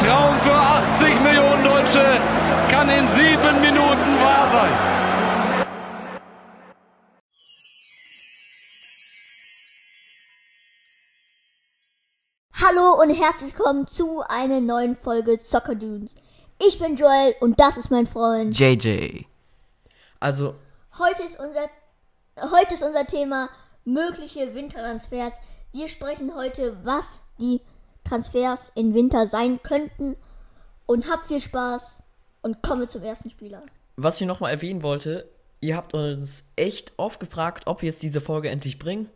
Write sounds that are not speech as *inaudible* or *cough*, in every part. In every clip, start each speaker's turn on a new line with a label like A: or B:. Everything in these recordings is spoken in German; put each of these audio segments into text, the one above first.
A: Traum für 80 Millionen Deutsche kann in sieben Minuten wahr sein.
B: Hallo und herzlich willkommen zu einer neuen Folge Soccer Dunes. Ich bin Joel und das ist mein Freund.
C: JJ. Also,
B: Heute ist unser, heute ist unser Thema mögliche Wintertransfers. Wir sprechen heute, was die Transfers im Winter sein könnten. Und habt viel Spaß und kommen wir zum ersten Spieler.
C: was ich nochmal erwähnen wollte, ihr habt uns echt oft gefragt, ob wir jetzt diese Folge endlich bringen.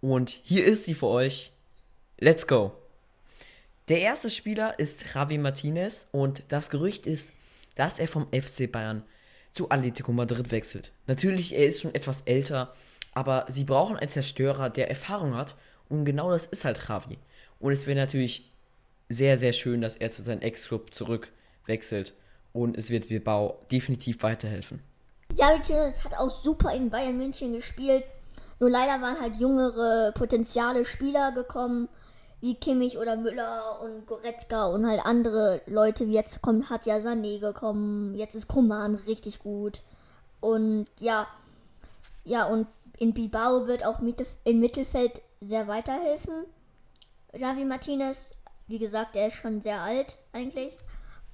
C: Und hier ist sie für euch. Let's go. Der erste Spieler ist Javi Martinez und das Gerücht ist, dass er vom FC Bayern zu Atletico Madrid wechselt. Natürlich, er ist schon etwas älter, aber sie brauchen einen Zerstörer, der Erfahrung hat und genau das ist halt Javi. Und es wäre natürlich sehr, sehr schön, dass er zu seinem Ex-Club zurückwechselt und es wird Bilbao definitiv weiterhelfen.
B: Javi Martinez hat auch super in Bayern München gespielt. Nur leider waren halt jüngere potenziale Spieler gekommen, wie Kimmich oder Müller und Goretzka und halt andere Leute. Jetzt kommt, hat ja Sané gekommen. Jetzt ist Kuman richtig gut. Und ja, ja, und in Bilbao wird auch im Mittelfeld sehr weiterhelfen. Javi Martinez, wie gesagt, er ist schon sehr alt eigentlich.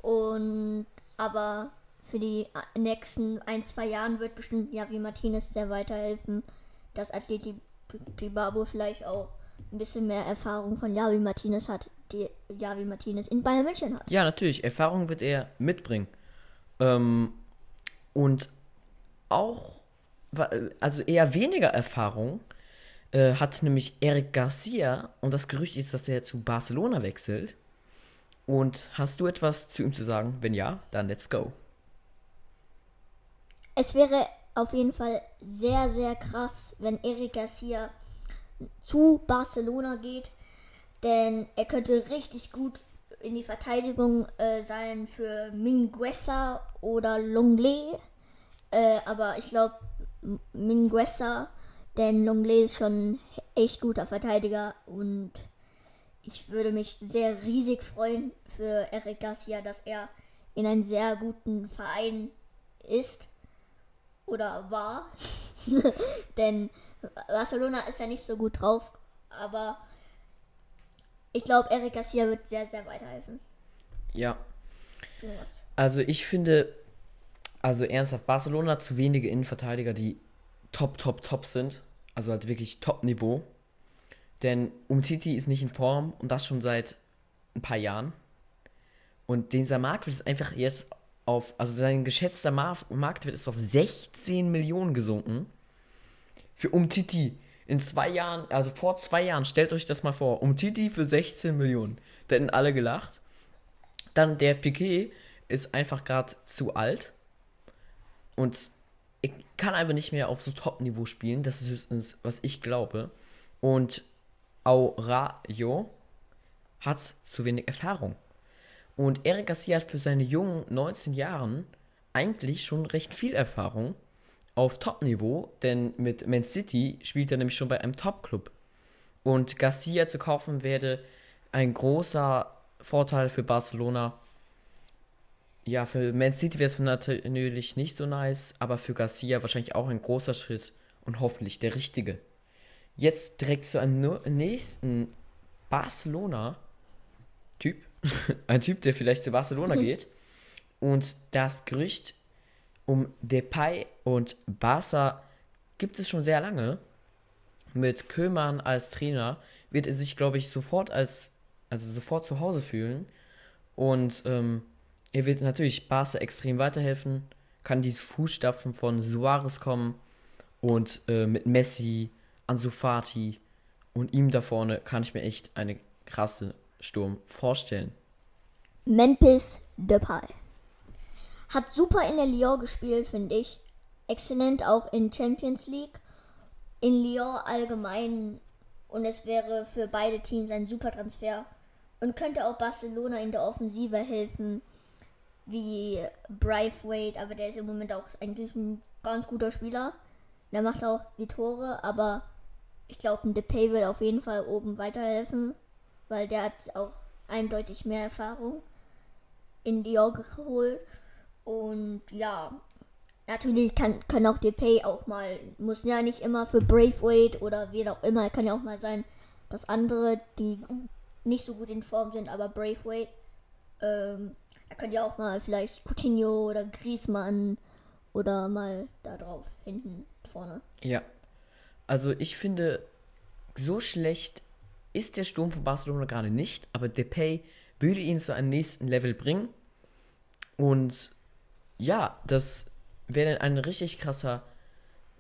B: Und aber für die nächsten ein, zwei Jahren wird bestimmt Javi Martinez sehr weiterhelfen, dass Atleti Bilbao vielleicht auch ein bisschen mehr Erfahrung von Javi Martinez hat, die Javi Martinez in Bayern München hat.
C: Ja, natürlich, Erfahrung wird er mitbringen. Ähm, und auch, also eher weniger Erfahrung äh, hat nämlich Eric Garcia und das Gerücht ist, dass er zu Barcelona wechselt. Und hast du etwas zu ihm zu sagen? Wenn ja, dann let's go.
B: Es wäre auf jeden Fall sehr, sehr krass, wenn Eric Garcia zu Barcelona geht, denn er könnte richtig gut in die Verteidigung äh, sein für Minguesa oder Longley. Äh, aber ich glaube Minguesa, denn Longley ist schon ein echt guter Verteidiger und ich würde mich sehr riesig freuen für Eric Garcia, dass er in einem sehr guten Verein ist oder war. *laughs* Denn Barcelona ist ja nicht so gut drauf, aber ich glaube, Eric Garcia wird sehr, sehr weiterhelfen.
C: Ja, also ich finde, also ernsthaft, Barcelona hat zu wenige Innenverteidiger, die top, top, top sind. Also halt wirklich Top-Niveau. Denn Umtiti ist nicht in Form und das schon seit ein paar Jahren. Und dieser Marktwert ist einfach jetzt auf, also sein geschätzter Mar Marktwert ist auf 16 Millionen gesunken. Für Umtiti in zwei Jahren, also vor zwei Jahren, stellt euch das mal vor, Umtiti für 16 Millionen. Da hätten alle gelacht. Dann der Piquet ist einfach gerade zu alt und ich kann einfach nicht mehr auf so Top-Niveau spielen. Das ist höchstens, was ich glaube. Und Aurajo hat zu wenig Erfahrung. Und Eric Garcia hat für seine jungen 19 Jahren eigentlich schon recht viel Erfahrung auf Top-Niveau, denn mit Man City spielt er nämlich schon bei einem Top-Club. Und Garcia zu kaufen wäre ein großer Vorteil für Barcelona. Ja, für Man City wäre es natürlich nicht so nice, aber für Garcia wahrscheinlich auch ein großer Schritt und hoffentlich der richtige. Jetzt direkt zu einem nächsten Barcelona-Typ. *laughs* ein Typ, der vielleicht zu Barcelona *laughs* geht. Und das Gerücht um Depay und Barca gibt es schon sehr lange. Mit Köman als Trainer wird er sich, glaube ich, sofort als, also sofort zu Hause fühlen. Und ähm, er wird natürlich Barca extrem weiterhelfen, kann die Fußstapfen von Suarez kommen und äh, mit Messi, Ansu Fati und ihm da vorne kann ich mir echt eine krasse Sturm vorstellen.
B: Memphis Depay. Hat super in der Lyon gespielt, finde ich. Exzellent auch in Champions League. In Lyon allgemein. Und es wäre für beide Teams ein super Transfer. Und könnte auch Barcelona in der Offensive helfen. Wie Braithwaite. Aber der ist im Moment auch eigentlich ein ganz guter Spieler. Der macht auch die Tore. Aber ich glaube, ein Depay wird auf jeden Fall oben weiterhelfen. Weil der hat auch eindeutig mehr Erfahrung. in Dior geholt. Und ja, natürlich kann, kann auch Depay auch mal, muss ja nicht immer für Braithwaite oder wie auch immer, kann ja auch mal sein, dass andere, die nicht so gut in Form sind, aber Braithwaite, ähm, er könnte ja auch mal vielleicht Coutinho oder Griezmann oder mal da drauf, hinten, vorne.
C: Ja. Also ich finde, so schlecht ist der Sturm von Barcelona gerade nicht, aber Depay würde ihn zu einem nächsten Level bringen. Und ja, das wäre dann ein richtig krasser,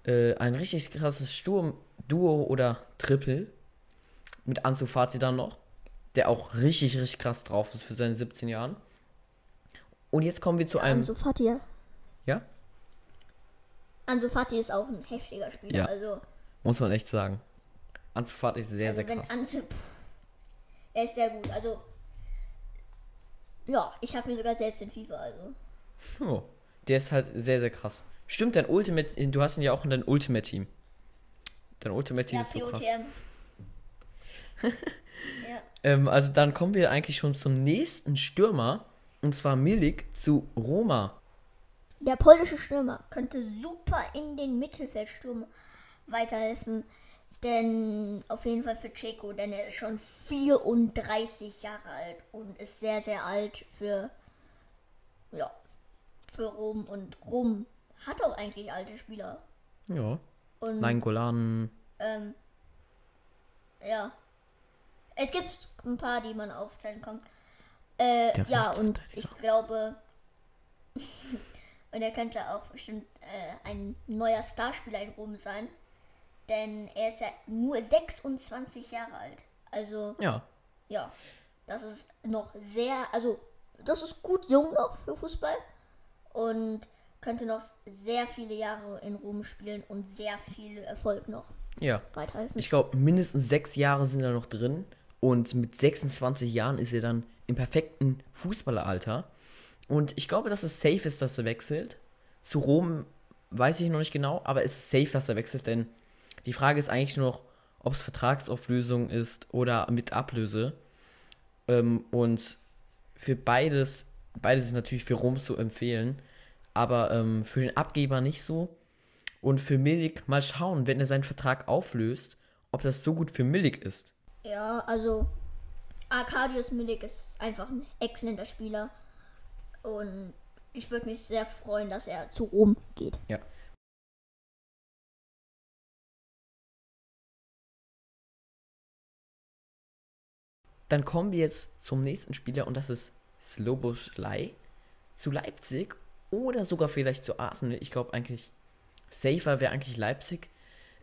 C: äh, ein richtig krasses Sturm-Duo oder Triple mit Ansu Fati dann noch, der auch richtig, richtig krass drauf ist für seine 17 Jahren. Und jetzt kommen wir zu einem.
B: Ansu Fati, ja.
C: Ja?
B: Ansu Fati ist auch ein heftiger Spieler,
C: Ja.
B: also,
C: Muss man echt sagen. Ansu Fati ist sehr,
B: also
C: sehr krass.
B: Ansu, pff, er ist sehr gut, also, ja, ich habe ihn sogar selbst in FIFA, also.
C: Oh, der ist halt sehr, sehr krass. Stimmt, dein Ultimate, du hast ihn ja auch in dein Ultimate-Team. Dein Ultimate-Team
B: Ja,
C: ist so krass. *laughs*
B: Ja.
C: Ähm, also dann kommen wir eigentlich schon zum nächsten Stürmer. Und zwar Milik zu Roma.
B: Der polnische Stürmer könnte super in den Mittelfeldsturm weiterhelfen. Denn auf jeden Fall für Checo, denn er ist schon 34 Jahre alt und ist sehr, sehr alt für, ja, für Rom. Und Rom hat auch eigentlich alte Spieler.
C: Ja.
B: Und
C: Nein, Golan.
B: ähm, ja. Es gibt ein paar, die man aufzählen kann. Äh, ja, und ich glaube, *laughs* und er könnte auch bestimmt äh, ein neuer Starspieler in Rom sein. Denn er ist ja nur 26 Jahre alt. Also,
C: Ja.
B: ja, das ist noch sehr, also, das ist gut jung noch für Fußball. Und könnte noch sehr viele Jahre in Rom spielen und sehr viel Erfolg noch
C: Ja.
B: weiterhelfen.
C: Ich glaube, mindestens sechs Jahre sind da noch drin. Und mit 26 Jahren ist er dann im perfekten Fußballeralter. Und ich glaube, dass es safe ist, dass er wechselt. Zu Rom weiß ich noch nicht genau, aber es ist safe, dass er wechselt, denn die Frage ist eigentlich nur noch, ob es Vertragsauflösung ist oder mit Ablöse. Ähm, und für beides, beides ist natürlich für Rom zu empfehlen, aber ähm, für den Abgeber nicht so. Und für Milik mal schauen, wenn er seinen Vertrag auflöst, ob das so gut für Milik ist.
B: Ja, also Arkadius Milik ist einfach ein exzellenter Spieler. Und ich würde mich sehr freuen, dass er zu Rom geht.
C: Ja. Dann kommen wir jetzt zum nächsten Spieler und das ist Sloboslai zu Leipzig oder sogar vielleicht zu Arsenal. Ich glaube eigentlich, safer wäre eigentlich Leipzig.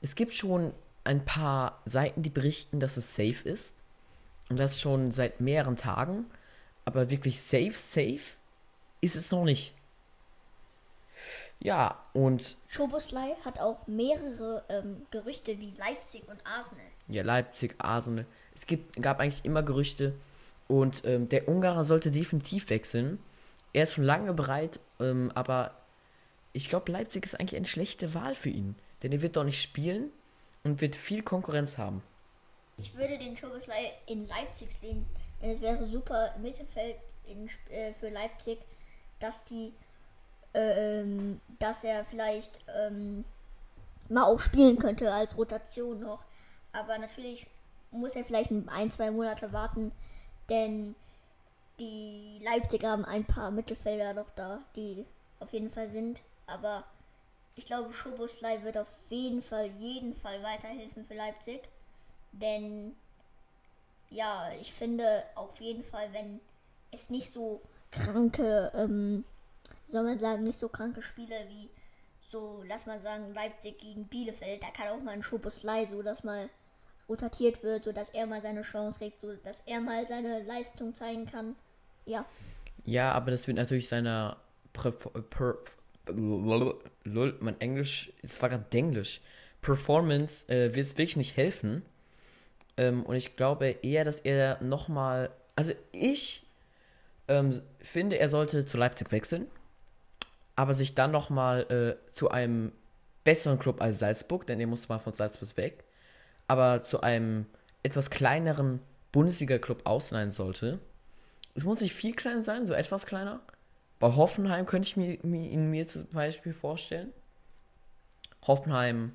C: Es gibt schon ein paar Seiten, die berichten, dass es safe ist. Und das schon seit mehreren Tagen. Aber wirklich safe, safe ist es noch nicht. Ja, und
B: Schoboslai hat auch mehrere ähm, Gerüchte wie Leipzig und Arsenal.
C: ja, Leipzig, Arsenal. Es gibt, gab eigentlich immer Gerüchte. Und ähm, der Ungarer sollte definitiv wechseln. Er ist schon lange bereit, ähm, aber ich glaube, Leipzig ist eigentlich eine schlechte Wahl für ihn. Denn er wird doch nicht spielen und wird viel Konkurrenz haben.
B: Ich würde den Schoboslai in Leipzig sehen, denn es wäre super im Mittelfeld in, äh, für Leipzig, dass die, ähm, dass er vielleicht ähm, mal auch spielen könnte als Rotation noch. Aber natürlich muss er vielleicht ein, zwei Monate warten, denn die Leipziger haben ein paar Mittelfelder noch da, die auf jeden Fall sind. Aber ich glaube, Schoboslai wird auf jeden Fall, jeden Fall weiterhelfen für Leipzig. Denn ja, ich finde auf jeden Fall, wenn es nicht so kranke, ähm, soll man sagen, nicht so kranke Spiele wie so, lass mal sagen, Leipzig gegen Bielefeld, da kann auch mal ein Schoboslai so, dass mal rotatiert wird, so dass er mal seine Chance kriegt, so dass er mal seine Leistung zeigen kann. Ja,
C: Ja, aber das wird natürlich seiner Präf per Lol, mein Englisch, es war gerade Englisch. Performance äh, wird es wirklich nicht helfen. Ähm, und ich glaube eher, dass er nochmal. Also ich ähm, finde, er sollte zu Leipzig wechseln, aber sich dann nochmal äh, zu einem besseren Club als Salzburg, denn er muss mal von Salzburg weg, aber zu einem etwas kleineren Bundesliga-Club ausleihen sollte es muss nicht viel kleiner sein, so etwas kleiner. Bei Hoffenheim könnte ich mir, mir, ihn mir zum Beispiel vorstellen. Hoffenheim,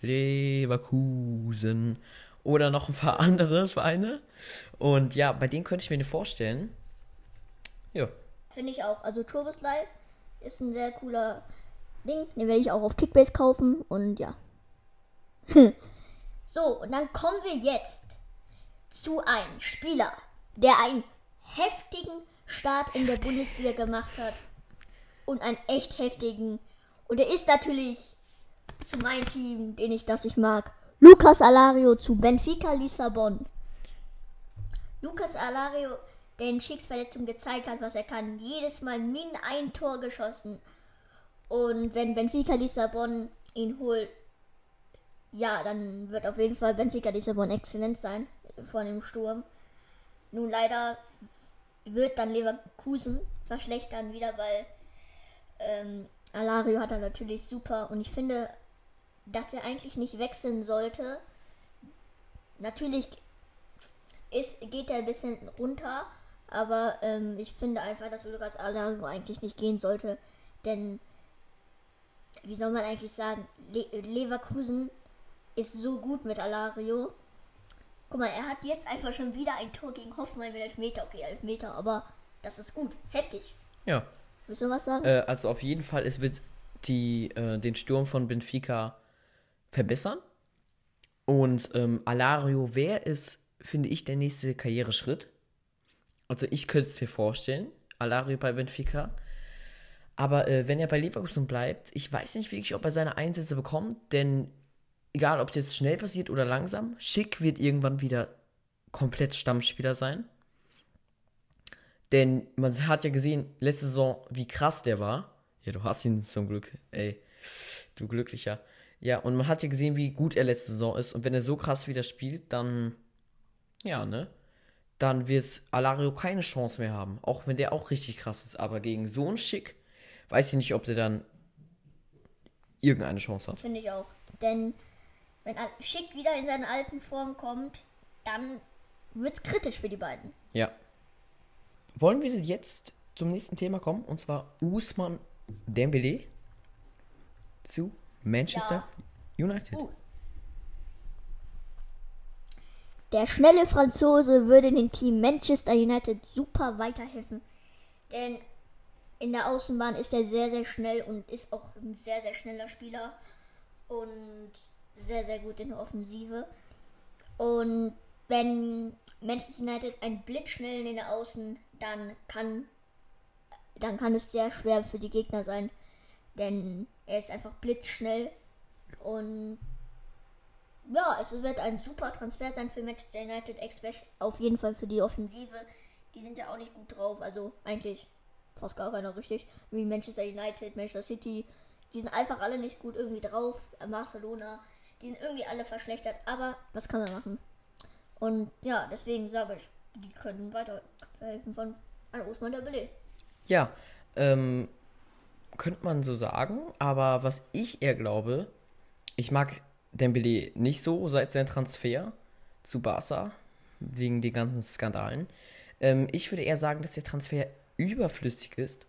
C: Leverkusen oder noch ein paar *laughs* andere Vereine. Und ja, bei denen könnte ich mir vorstellen. Ja.
B: Finde ich auch. Also Turboslide ist ein sehr cooler Ding. Den werde ich auch auf Kickbase kaufen und ja. *laughs* so, und dann kommen wir jetzt zu einem Spieler, der einen heftigen Start in der Bundesliga gemacht hat. Und einen echt heftigen. Und er ist natürlich zu meinem Team, den ich das ich mag. Lucas Alario zu Benfica Lissabon. Lucas Alario, der in Schicks Verletzung gezeigt hat, was er kann. Jedes Mal min ein Tor geschossen. Und wenn Benfica Lissabon ihn holt, ja, dann wird auf jeden Fall Benfica Lissabon exzellent sein vor dem Sturm. Nun leider wird dann Leverkusen verschlechtern wieder, weil ähm, Alario hat er natürlich super und ich finde, dass er eigentlich nicht wechseln sollte. Natürlich ist, geht er ein bisschen runter, aber ähm, ich finde einfach, dass Lucas Alario eigentlich nicht gehen sollte, denn wie soll man eigentlich sagen, Le Leverkusen ist so gut mit Alario. Guck mal, er hat jetzt einfach schon wieder ein Tor gegen Hoffenheim mit Elfmeter. Okay, Elfmeter, aber das ist gut. Heftig.
C: Ja.
B: Willst du was sagen?
C: Äh, also auf jeden Fall, es wird die, äh, den Sturm von Benfica verbessern. Und ähm, Alario wäre es, finde ich, der nächste Karriereschritt. Also ich könnte es mir vorstellen, Alario bei Benfica. Aber äh, wenn er bei Leverkusen bleibt, ich weiß nicht wirklich, ob er seine Einsätze bekommt, denn egal ob es jetzt schnell passiert oder langsam, Schick wird irgendwann wieder komplett Stammspieler sein. Denn man hat ja gesehen, letzte Saison, wie krass der war. Ja, du hast ihn zum Glück, ey. Du glücklicher. Ja, und man hat ja gesehen, wie gut er letzte Saison ist. Und wenn er so krass wieder spielt, dann, ja, ne? Dann wird Alario keine Chance mehr haben. Auch wenn der auch richtig krass ist. Aber gegen so einen Schick, weiß ich nicht, ob der dann irgendeine Chance hat.
B: Finde ich auch. Denn wenn Schick wieder in seine alten Form kommt, dann wird es kritisch für die beiden.
C: Ja. Wollen wir jetzt zum nächsten Thema kommen? Und zwar Usman Dembele zu Manchester ja. United. Uh.
B: Der schnelle Franzose würde dem Team Manchester United super weiterhelfen. Denn in der Außenbahn ist er sehr, sehr schnell und ist auch ein sehr, sehr schneller Spieler. Und sehr, sehr gut in der Offensive. Und wenn Manchester United ein blitzschnell in der Außen, dann kann, dann kann es sehr schwer für die Gegner sein. Denn er ist einfach blitzschnell. Und ja, es wird ein super Transfer sein für Manchester United, auf jeden Fall für die Offensive. Die sind ja auch nicht gut drauf, also eigentlich fast gar keiner richtig. Wie Manchester United, Manchester City, die sind einfach alle nicht gut irgendwie drauf. Barcelona, die sind irgendwie alle verschlechtert, aber was kann man machen? Und ja, deswegen sage ich, die können weiterhelfen von an Osman Dembele.
C: Ja, ähm, könnte man so sagen, aber was ich eher glaube, ich mag Dembele nicht so seit seinem Transfer zu Barca, wegen den ganzen Skandalen. Ähm, ich würde eher sagen, dass der Transfer überflüssig ist,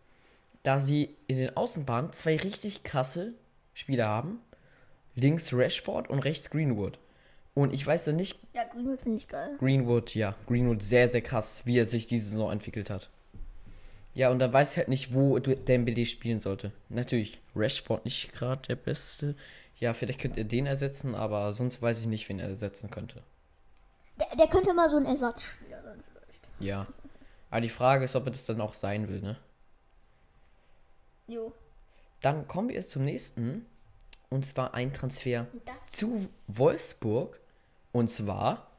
C: da sie in den Außenbahnen zwei richtig krasse Spieler haben, links Rashford und rechts Greenwood. Und ich weiß ja nicht.
B: Ja, Greenwood finde ich geil.
C: Greenwood, ja. Greenwood sehr, sehr krass, wie er sich diese Saison entwickelt hat. Ja, und da weiß ich halt nicht, wo Dembele spielen sollte. Natürlich, Rashford nicht gerade der Beste. Ja, vielleicht könnte er den ersetzen, aber sonst weiß ich nicht, wen er ersetzen könnte.
B: Der, der könnte mal so ein Ersatzspieler sein, vielleicht.
C: Ja. Aber die Frage ist, ob er das dann auch sein will, ne?
B: Jo.
C: Dann kommen wir zum nächsten. Und zwar ein Transfer das zu Wolfsburg. Und zwar.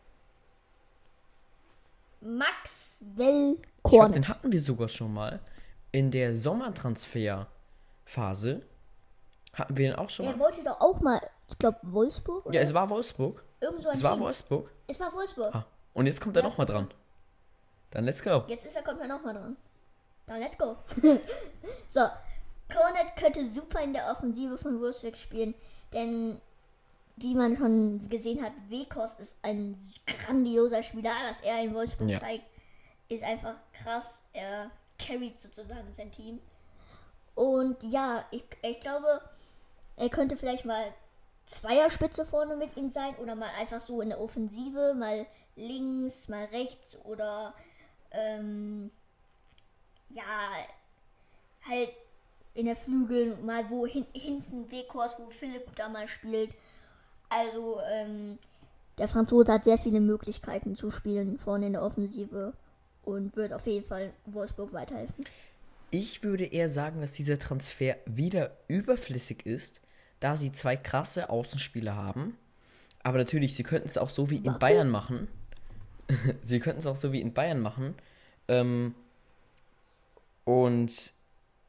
B: Maxwell
C: Kornet. Den hatten wir sogar schon mal. In der Sommertransferphase hatten wir den auch schon
B: mal. Er wollte doch auch mal, ich glaube, Wolfsburg?
C: Oder? Ja, es war Wolfsburg.
B: Irgend so ein
C: es Team. war Wolfsburg.
B: Es war Wolfsburg. Ah,
C: und jetzt kommt ja. er nochmal dran. Dann let's go.
B: Jetzt ist er, kommt er nochmal dran. Dann let's go. *laughs* so, Cornet könnte super in der Offensive von Wolfsburg spielen, denn wie man schon gesehen hat, Wekos ist ein grandioser Spieler, was er in Wolfsburg ja. zeigt, ist einfach krass. Er carried sozusagen sein Team. Und ja, ich, ich glaube, er könnte vielleicht mal Zweierspitze vorne mit ihm sein oder mal einfach so in der Offensive, mal links, mal rechts oder ähm, ja, halt in der Flügel mal wo hin, hinten Wekors, wo Philipp da mal spielt. Also ähm, der Franzose hat sehr viele Möglichkeiten zu spielen vorne in der Offensive und wird auf jeden Fall Wolfsburg weiterhelfen.
C: Ich würde eher sagen, dass dieser Transfer wieder überflüssig ist, da sie zwei krasse Außenspieler haben. Aber natürlich, sie könnten es auch so wie in? Bayern machen. *laughs* sie könnten es auch so wie in Bayern machen. Ähm, und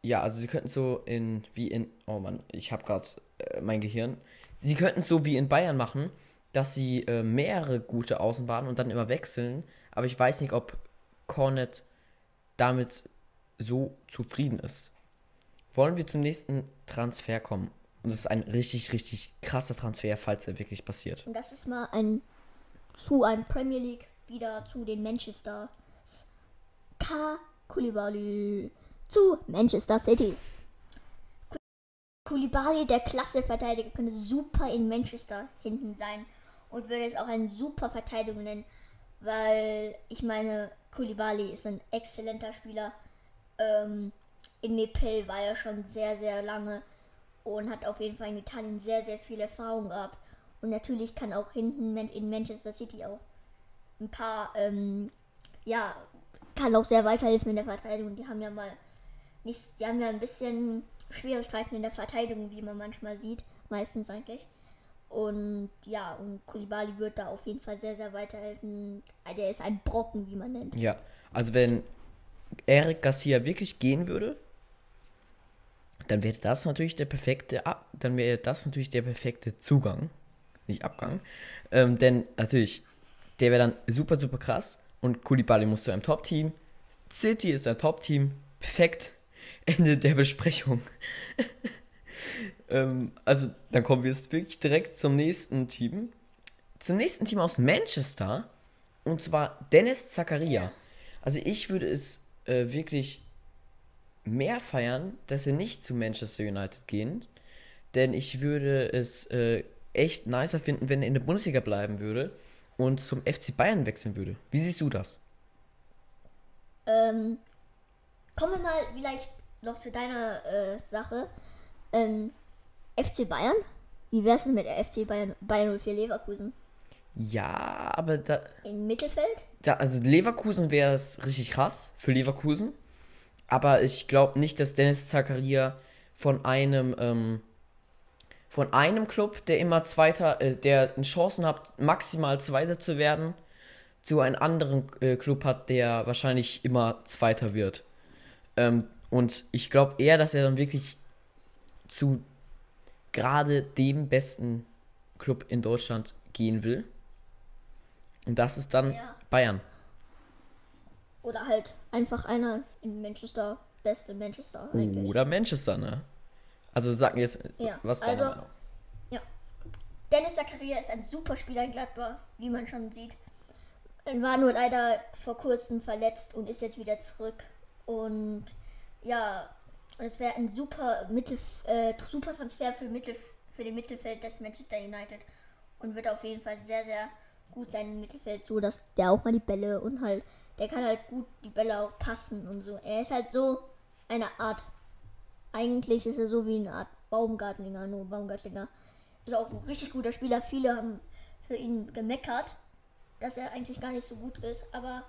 C: ja, also sie könnten so in wie in oh Mann, ich habe gerade äh, mein Gehirn. Sie könnten es so wie in Bayern machen, dass sie äh, mehrere gute Außenbahnen und dann immer wechseln. Aber ich weiß nicht, ob Cornet damit so zufrieden ist. Wollen wir zum nächsten Transfer kommen? Und das ist ein richtig, richtig krasser Transfer, falls er wirklich passiert.
B: Und das ist mal ein zu ein Premier League wieder zu den Manchester K. Koulibaly zu Manchester City. Koulibaly, der klasse Verteidiger, könnte super in Manchester hinten sein und würde es auch eine super Verteidigung nennen, weil ich meine, Koulibaly ist ein exzellenter Spieler. Ähm, in Nepal war er schon sehr, sehr lange und hat auf jeden Fall in Italien sehr, sehr viel Erfahrung gehabt. Und natürlich kann auch hinten in Manchester City auch ein paar, ähm, ja, kann auch sehr weiterhelfen in der Verteidigung. Die haben ja mal nicht, die haben ja ein bisschen Schwierigkeiten in der Verteidigung, wie man manchmal sieht, meistens eigentlich. Und ja, und Koulibaly wird da auf jeden Fall sehr, sehr weiterhelfen. Der ist ein Brocken, wie man nennt.
C: Ja, also wenn Eric Garcia wirklich gehen würde, dann wäre das natürlich der perfekte Ab dann wäre das natürlich der perfekte Zugang, nicht Abgang. Ähm, denn natürlich, der wäre dann super, super krass und Koulibaly muss zu einem Top-Team. City ist ein Top-Team. Perfekt. Ende der Besprechung. *laughs* ähm, also, dann kommen wir jetzt wirklich direkt zum nächsten Team. Zum nächsten Team aus Manchester. Und zwar Dennis Zakaria. Also, ich würde es äh, wirklich mehr feiern, dass wir nicht zu Manchester United gehen. Denn ich würde es äh, echt nicer finden, wenn er in der Bundesliga bleiben würde und zum FC Bayern wechseln würde. Wie siehst du das?
B: Ähm, kommen wir mal vielleicht noch zu deiner äh, Sache. Ähm, FC Bayern? Wie wär's denn mit der FC Bayern, Bayern 04 Leverkusen?
C: Ja, aber da,
B: Im Mittelfeld?
C: da also Leverkusen wäre es richtig krass für Leverkusen. Aber ich glaube nicht, dass Dennis Zakaria von einem ähm, von einem Club, der immer Zweiter, äh, der Chancen hat, maximal Zweiter zu werden, zu einem anderen äh, Club hat, der wahrscheinlich immer Zweiter wird. Ähm, und ich glaube eher, dass er dann wirklich zu gerade dem besten Club in Deutschland gehen will. Und das ist dann
B: Ja.
C: Bayern.
B: Oder halt einfach einer in Manchester, beste Manchester eigentlich.
C: Oder Manchester, ne? Also sag mir jetzt,
B: Ja,
C: was ist
B: also-
C: Meinung?
B: Dennis Zakaria ist ein super Spieler in Gladbach, wie man schon sieht. Er war nur leider vor kurzem verletzt und ist jetzt wieder zurück. Und ja, und es wäre ein super, Mittel, äh, super Transfer für, Mittel, für den Mittelfeld des Manchester United. Und wird auf jeden Fall sehr, sehr gut sein im Mittelfeld, so dass der auch mal die Bälle und halt, der kann halt gut die Bälle auch passen und so. Er ist halt so eine Art, eigentlich ist er so wie eine Art Baumgartlinger, nur Baumgartlinger ist auch ein richtig guter Spieler. Viele haben für ihn gemeckert, dass er eigentlich gar nicht so gut ist. Aber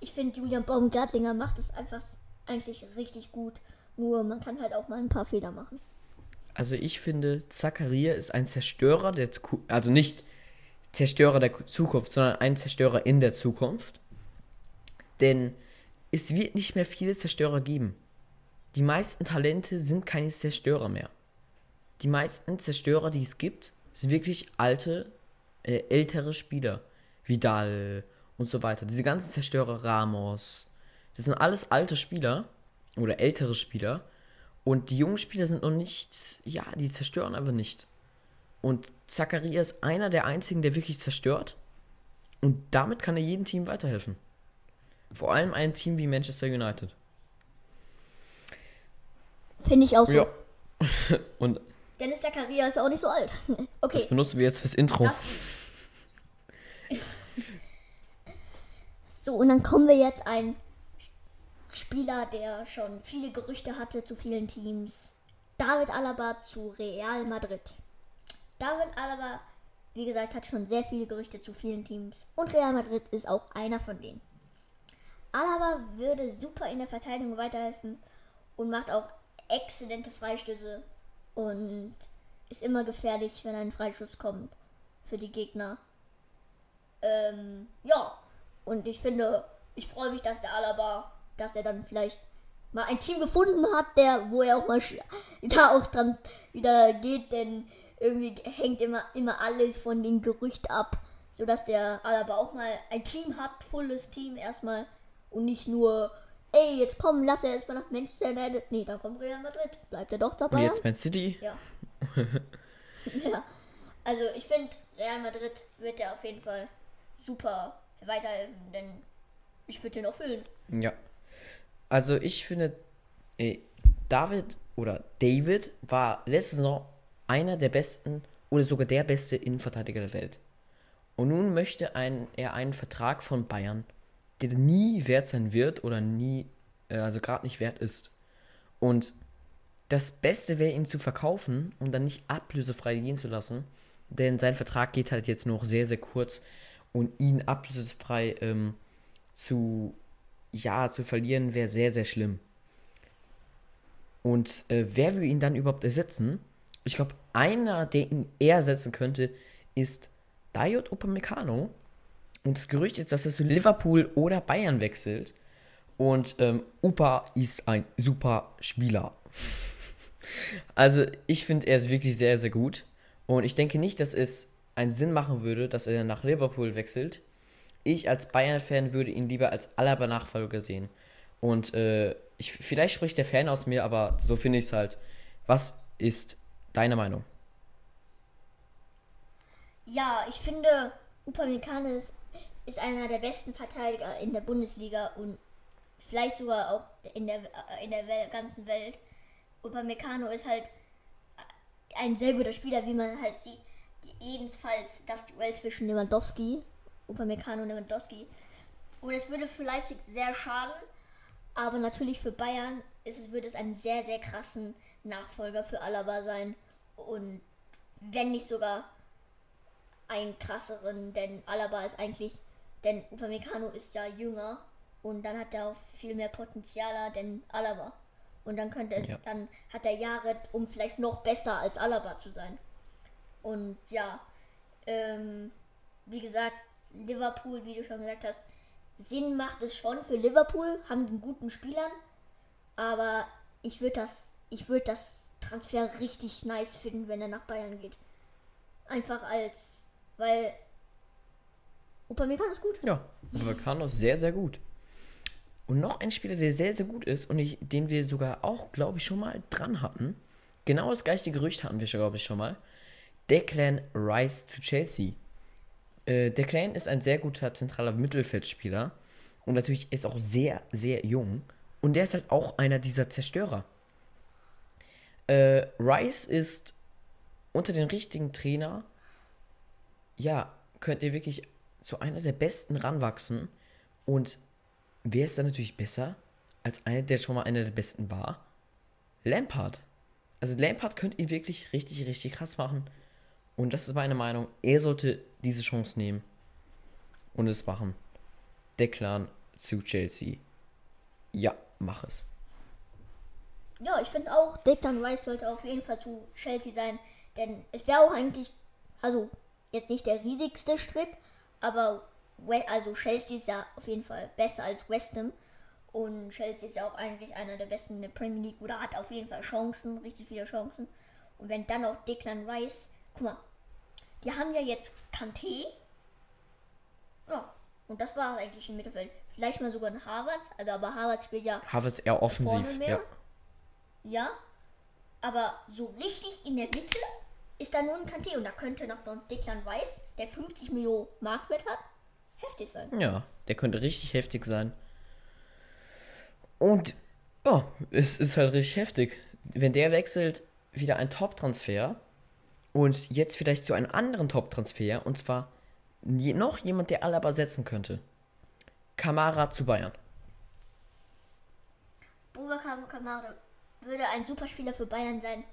B: ich finde, Julian Baumgartlinger macht es einfach eigentlich richtig gut. Nur man kann halt auch mal ein paar Fehler machen.
C: Also ich finde, Zakaria ist ein Zerstörer der Zukunft, also nicht Zerstörer der Zukunft, sondern ein Zerstörer in der Zukunft. Denn es wird nicht mehr viele Zerstörer geben. Die meisten Talente sind keine Zerstörer mehr. Die meisten Zerstörer, die es gibt, sind wirklich alte, äh, ältere Spieler. Vidal und so weiter. Diese ganzen Zerstörer, Ramos, das sind alles alte Spieler oder ältere Spieler. Und die jungen Spieler sind noch nicht, ja, die zerstören einfach nicht. Und Zakaria ist einer der einzigen, der wirklich zerstört. Und damit kann er jedem Team weiterhelfen. Vor allem ein Team wie Manchester United.
B: Finde ich auch so.
C: Ja. *laughs* Und
B: Dennis Zakaria ist ja auch nicht so alt. *laughs* Okay.
C: das benutzen wir jetzt fürs Intro. *laughs*
B: So, und dann kommen wir jetzt ein Spieler, der schon viele Gerüchte hatte zu vielen Teams. David Alaba zu Real Madrid. David Alaba, wie gesagt, hat schon sehr viele Gerüchte zu vielen Teams. Und Real Madrid ist auch einer von denen. Alaba würde super in der Verteidigung weiterhelfen und macht auch exzellente Freistöße und ist immer gefährlich, wenn ein Freischuss kommt für die Gegner. Ähm, ja, und ich finde, ich freue mich, dass der Alaba, dass er dann vielleicht mal ein Team gefunden hat, der, wo er auch mal da auch dran wieder geht, denn irgendwie hängt immer, immer alles von dem Gerücht ab, sodass der Alaba auch mal ein Team hat, volles Team erstmal und nicht nur, ey, jetzt komm, lass er erstmal nach Manchester United. Nee, dann kommt Real Madrid. Bleibt er doch
C: Und
B: dabei?
C: jetzt Man City.
B: Ja. *laughs* *laughs* ja. Also ich finde, Real Madrid wird ja auf jeden Fall super weiterhelfen, denn ich würde den auch füllen.
C: Ja. Also ich finde, äh, David oder David war letzte Saison einer der besten oder sogar der beste Innenverteidiger der Welt. Und nun möchte ein, er einen Vertrag von Bayern, der nie wert sein wird oder nie, äh, also gerade nicht wert ist. Und das Beste wäre, ihn zu verkaufen und dann nicht ablösefrei gehen zu lassen. Denn sein Vertrag geht halt jetzt noch sehr, sehr kurz. Und ihn ablösefrei ähm, zu, ja, zu verlieren, wäre sehr, sehr schlimm. Und äh, wer will ihn dann überhaupt ersetzen? Ich glaube, einer, der ihn ersetzen könnte, ist Dayot Upamecano. Und das Gerücht ist, dass er zu Liverpool oder Bayern wechselt. Und ähm, Upa ist ein super Spieler. *laughs* Also ich finde, er ist wirklich sehr, sehr gut. Und ich denke nicht, dass es einen Sinn machen würde, dass er nach Liverpool wechselt. Ich als Bayern-Fan würde ihn lieber als Alaba-Nachfolger sehen. Und äh, ich, vielleicht spricht der Fan aus mir, aber so finde ich es halt. Was ist deine Meinung?
B: Ja, ich finde, Upamecano ist, ist einer der besten Verteidiger in der Bundesliga und vielleicht sogar auch in der, in der Wel ganzen Welt. Upamecano ist halt ein sehr guter Spieler, wie man halt sieht. Jedenfalls das Duell zwischen Lewandowski, Upamecano und Lewandowski. Und es würde für Leipzig sehr schaden, aber natürlich für Bayern ist es, würde es ein sehr, sehr krassen Nachfolger für Alaba sein. Und wenn nicht sogar einen krasseren, denn Alaba ist eigentlich, denn Upamecano ist ja jünger und dann hat er auch viel mehr Potenzialer denn Alaba. Und dann könnte
C: Ja.
B: dann hat er Jahre, um vielleicht noch besser als Alaba zu sein. Und ja, ähm, wie gesagt, Liverpool, wie du schon gesagt hast, Sinn macht es schon für Liverpool, haben einen guten Spielern, aber ich würde das, ich würde das Transfer richtig nice finden, wenn er nach Bayern geht. Einfach als, weil Upamecano ist gut.
C: Ja, Upamecano ist sehr, sehr gut. Und noch ein Spieler, der sehr, sehr gut ist und ich, den wir sogar auch, glaube ich, schon mal dran hatten. Genau das gleiche Gerücht hatten wir, glaube ich, schon mal. Declan Rice zu Chelsea. Äh, Declan ist ein sehr guter zentraler Mittelfeldspieler und natürlich ist auch sehr, sehr jung. Und der ist halt auch einer dieser Zerstörer. Äh, Rice ist unter den richtigen Trainer, ja, könnt ihr wirklich zu einer der besten ranwachsen. Und wer ist dann natürlich besser als einer, der schon mal einer der besten war? Lampard. Also Lampard könnte ihn wirklich richtig, richtig krass machen. Und das ist meine Meinung. Er sollte diese Chance nehmen und es machen. Declan zu Chelsea. Ja, mach es.
B: Ja, ich finde auch, Declan Rice sollte auf jeden Fall zu Chelsea sein, denn es wäre auch eigentlich, also jetzt nicht der riesigste Schritt, aber also Chelsea ist ja auf jeden Fall besser als West Ham und Chelsea ist ja auch eigentlich einer der besten in der Premier League oder hat auf jeden Fall Chancen, richtig viele Chancen. Und wenn dann auch Declan Rice, guck mal, die haben ja jetzt Kanté, ja, und das war eigentlich im Mittelfeld. Vielleicht mal sogar ein Harvard, also aber Harvard spielt ja
C: Havertz eher offensiv.
B: Vorne mehr?
C: Ja.
B: Ja, aber so richtig in der Mitte ist da nur ein Kanté und da könnte noch so ein Declan Rice, der 50 Millionen Marktwert hat, heftig sein.
C: ja, der könnte richtig heftig sein. Und ja, es ist halt richtig heftig. Wenn der wechselt, wieder ein Top-Transfer und jetzt vielleicht zu einem anderen Top-Transfer und zwar noch jemand, der Alaba setzen könnte. Kamara zu Bayern.
B: Bubakar Kamara würde ein super Spieler für Bayern sein.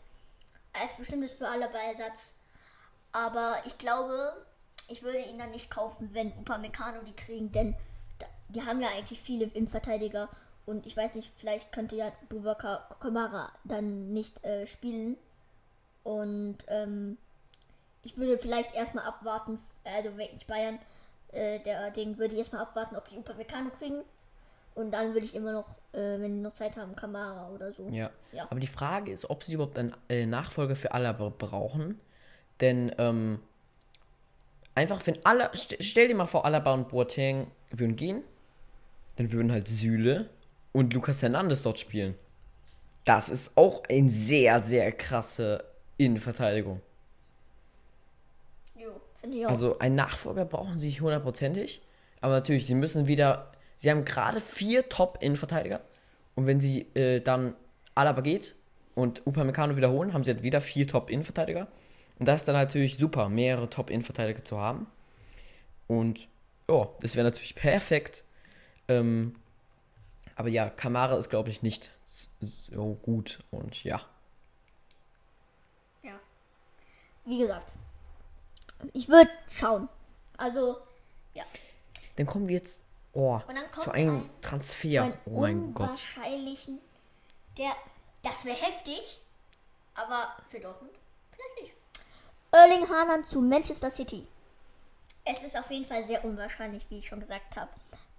B: Er ist bestimmt für bei Ersatz. Aber ich glaube, ich würde ihn dann nicht kaufen, wenn Upamecano die kriegen, denn die haben ja eigentlich viele Innenverteidiger und ich weiß nicht, vielleicht könnte ja Bubakar Kamara dann nicht äh, spielen. Und ähm, ich würde vielleicht erstmal abwarten, also wenn ich Bayern, äh, der Ding würde ich erstmal abwarten, ob die Upamecano kriegen. Und dann würde ich immer noch, äh, wenn die noch Zeit haben, Kamara oder so.
C: Ja.
B: Ja.
C: Aber die Frage ist, ob sie überhaupt einen äh, Nachfolger für Alaba brauchen. Denn ähm, einfach, wenn alle, st stell dir mal vor, Alaba und Boateng würden gehen, dann würden halt Süle und Lucas Hernandez dort spielen. Das ist auch eine sehr, sehr krasse Innenverteidigung.
B: Jo, finde ich auch.
C: Also einen Nachfolger brauchen sie hundertprozentig. Aber natürlich, sie müssen wieder. Sie haben gerade vier Top-Innenverteidiger. Und wenn sie äh, dann Alaba geht und Upamecano wiederholen, haben sie halt wieder vier Top-Innenverteidiger. Und das ist dann natürlich super, mehrere Top-Innenverteidiger zu haben. Und ja, das wäre natürlich *laughs* perfekt. Ähm, aber ja, Kamara ist, glaube ich, nicht so gut. Und ja.
B: Wie gesagt, ich würde schauen. Also, ja.
C: Dann kommen wir jetzt oh,
B: Und dann kommt
C: zu einem
B: ein-
C: Transfer.
B: Einen
C: oh mein Gott.
B: der, das wäre heftig, aber für Dortmund vielleicht nicht. Erling Haaland zu Manchester City. Es ist auf jeden Fall sehr unwahrscheinlich, wie ich schon gesagt habe,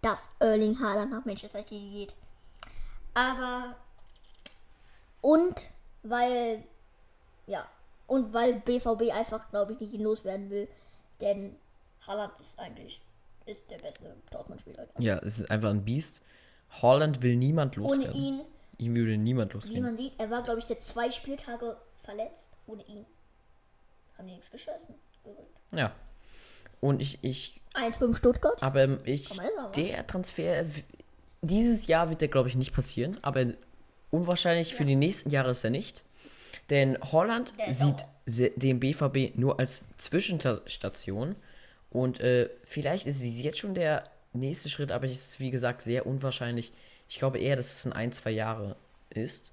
B: dass Erling Haaland nach Manchester City geht. Aber und weil ja und weil BVB einfach, glaube ich, nicht ihn loswerden will, denn Haaland ist eigentlich ist der beste Dortmund-Spieler.
C: Ja, es ist einfach ein Biest. Holland will niemand
B: Ohne
C: loswerden.
B: ihn
C: Ihn würde niemand
B: Wie
C: loswerden.
B: man sieht, er war, glaube ich, der zwei Spieltage verletzt. Ohne ihn haben die nichts geschossen.
C: Ja. Und ich, ich,
B: 1-5 Stuttgart.
C: aber ähm, ich,
B: wa?
C: der Transfer, dieses Jahr wird der, glaube ich, nicht passieren, aber unwahrscheinlich für die nächsten Jahre ist er nicht. Denn Holland sieht den BVB nur als Zwischenstation und äh, vielleicht ist es jetzt schon der nächste Schritt, aber es ist, wie gesagt, sehr unwahrscheinlich. Ich glaube eher, dass es in ein, zwei Jahre ist.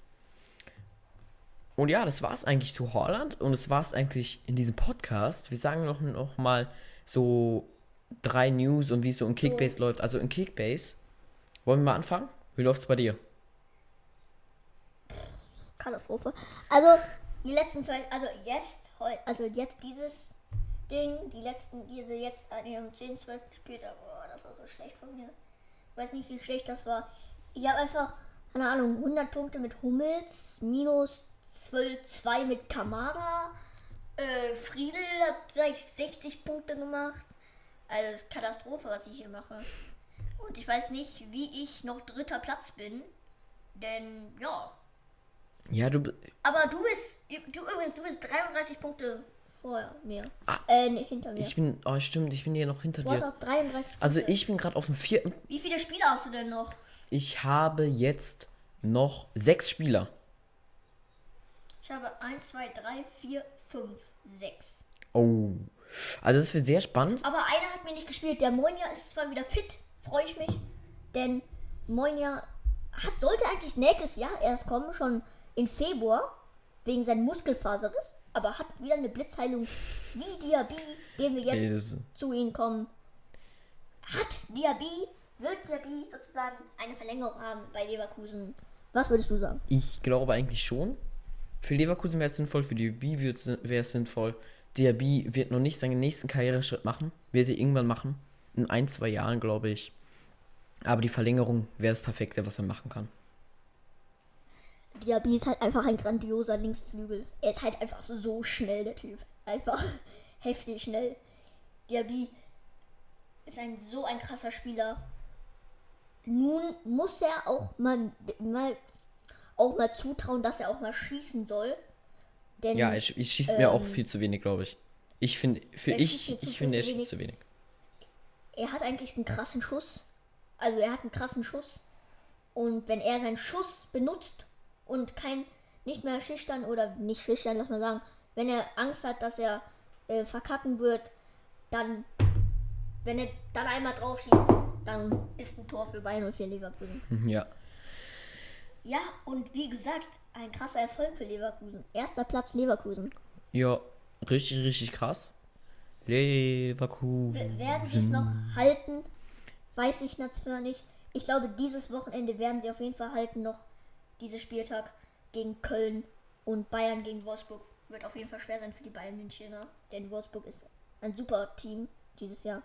C: Und ja, das war es eigentlich zu Holland und es war es eigentlich in diesem Podcast. Wir sagen noch, noch mal so drei News und wie es so in Kickbase läuft. Also in Kickbase, wollen wir mal anfangen? Wie läuft's bei dir?
B: Katastrophe. Also, die letzten zwei, also jetzt, heu- also jetzt dieses Ding, die letzten, diese jetzt, die haben 10, 12 gespielt, aber oh, das war so schlecht von mir. Ich weiß nicht, wie schlecht das war. Ich habe einfach, keine Ahnung, 100 Punkte mit Hummels, minus 12, 2 mit Kamara. Äh, Friedel hat vielleicht 60 Punkte gemacht. Also, das ist Katastrophe, was ich hier mache. Und ich weiß nicht, wie ich noch dritter Platz bin. Denn, ja,
C: Ja, du.
B: aber du bist, du übrigens, du bist 33 Punkte vor mir.
C: Ah.
B: Äh, nee, hinter mir.
C: Ich bin. Oh, stimmt, ich bin hier noch hinter
B: du hast
C: dir.
B: auch 33 Punkte.
C: Also ich bin gerade auf dem vierten.
B: Wie viele Spiele hast du denn noch?
C: Ich habe jetzt noch sechs Spieler.
B: Ich habe 1, 2, 3, 4, 5, 6.
C: Oh. Also das wird sehr spannend.
B: Aber einer hat mir nicht gespielt. Der Moinja ist zwar wieder fit, freue ich mich. Denn Moinja hat, sollte eigentlich nächstes Jahr erst kommen, schon im Februar, wegen seinem Muskelfaserriss. Aber hat wieder eine Blitzheilung wie Diaby, dem wir jetzt
C: das-
B: zu ihnen kommen. Hat Diaby, wird Diaby sozusagen eine Verlängerung haben bei Leverkusen? Was würdest du sagen?
C: Ich glaube eigentlich schon. Für Leverkusen wäre es sinnvoll, für die B wäre es sinnvoll. Diaby wird noch nicht seinen nächsten Karriereschritt machen. Wird er irgendwann machen. In ein, zwei Jahren, glaube ich. Aber die Verlängerung wäre das Perfekte, was er machen kann.
B: Diaby ist halt einfach ein grandioser Linksflügel. Er ist halt einfach so schnell, der Typ. Einfach *laughs* heftig schnell. Diaby ist ein so ein krasser Spieler. Nun muss er auch mal, mal auch mal zutrauen, dass er auch mal schießen soll. Denn
C: Ja, ich, ich schieße mir auch
B: ähm,
C: viel zu wenig, glaube ich. Ich finde, für
B: er
C: ich, ich finde, er schießt zu wenig.
B: er hat eigentlich einen krassen Schuss. Also er hat einen krassen Schuss. Und wenn er seinen Schuss benutzt und kein nicht mehr schüchtern oder nicht schüchtern, lass mal sagen, wenn er Angst hat, dass er äh, verkacken wird, dann wenn er dann einmal drauf schießt, dann ist ein Tor für Bayern und für Leverkusen.
C: Ja.
B: Ja, und wie gesagt, ein krasser Erfolg für Leverkusen. Erster Platz Leverkusen.
C: Ja, richtig, richtig krass. Leverkusen.
B: W werden sie es noch halten? Weiß ich natürlich nicht. Ich glaube, dieses Wochenende werden sie auf jeden Fall halten noch. Dieser Spieltag gegen Köln und Bayern gegen Wolfsburg wird auf jeden Fall schwer sein für die Bayern Münchener. Denn Wolfsburg ist ein super Team dieses Jahr.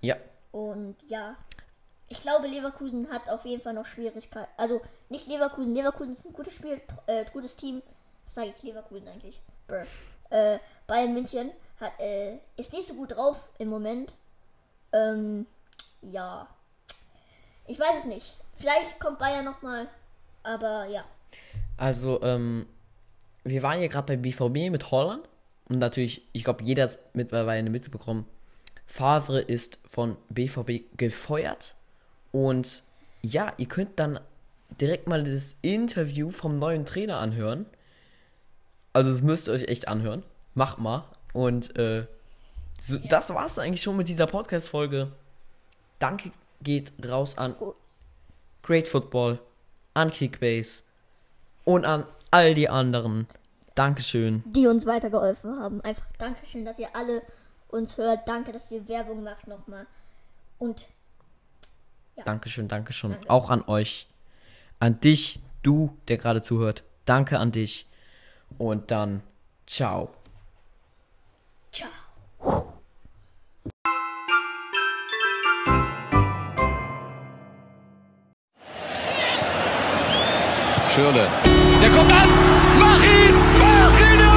C: Ja.
B: Und ja, ich glaube, Leverkusen hat auf jeden Fall noch Schwierigkeiten. Also nicht Leverkusen. Leverkusen ist ein gutes Spiel, äh, gutes Team. Sage ich Leverkusen eigentlich? Äh, Bayern München hat, äh, ist nicht so gut drauf im Moment. Ähm, ja. Ich weiß es nicht. Vielleicht kommt Bayern nochmal. Aber ja.
C: Also, ähm, wir waren ja gerade bei BVB mit Holland. Und natürlich, ich glaube, jeder hat mittlerweile mitbekommen. Favre ist von BVB gefeuert. Und ja, ihr könnt dann direkt mal das Interview vom neuen Trainer anhören. Also, das müsst ihr euch echt anhören. Macht mal. Und äh, so, das war's dann eigentlich schon mit dieser Podcast-Folge. Danke geht raus an Great Football, an Kickbase und an all die anderen. Dankeschön.
B: Die uns weitergeholfen haben. Einfach Dankeschön, dass ihr alle uns hört. Danke, dass ihr Werbung macht nochmal. Und
C: Dankeschön, Dankeschön.
B: Danke.
C: Auch an euch. An dich, du, der gerade zuhört. Danke an dich. Und dann, ciao.
B: ciao.
A: Schürle. Der kommt an. Mach ihn! Mach ihn!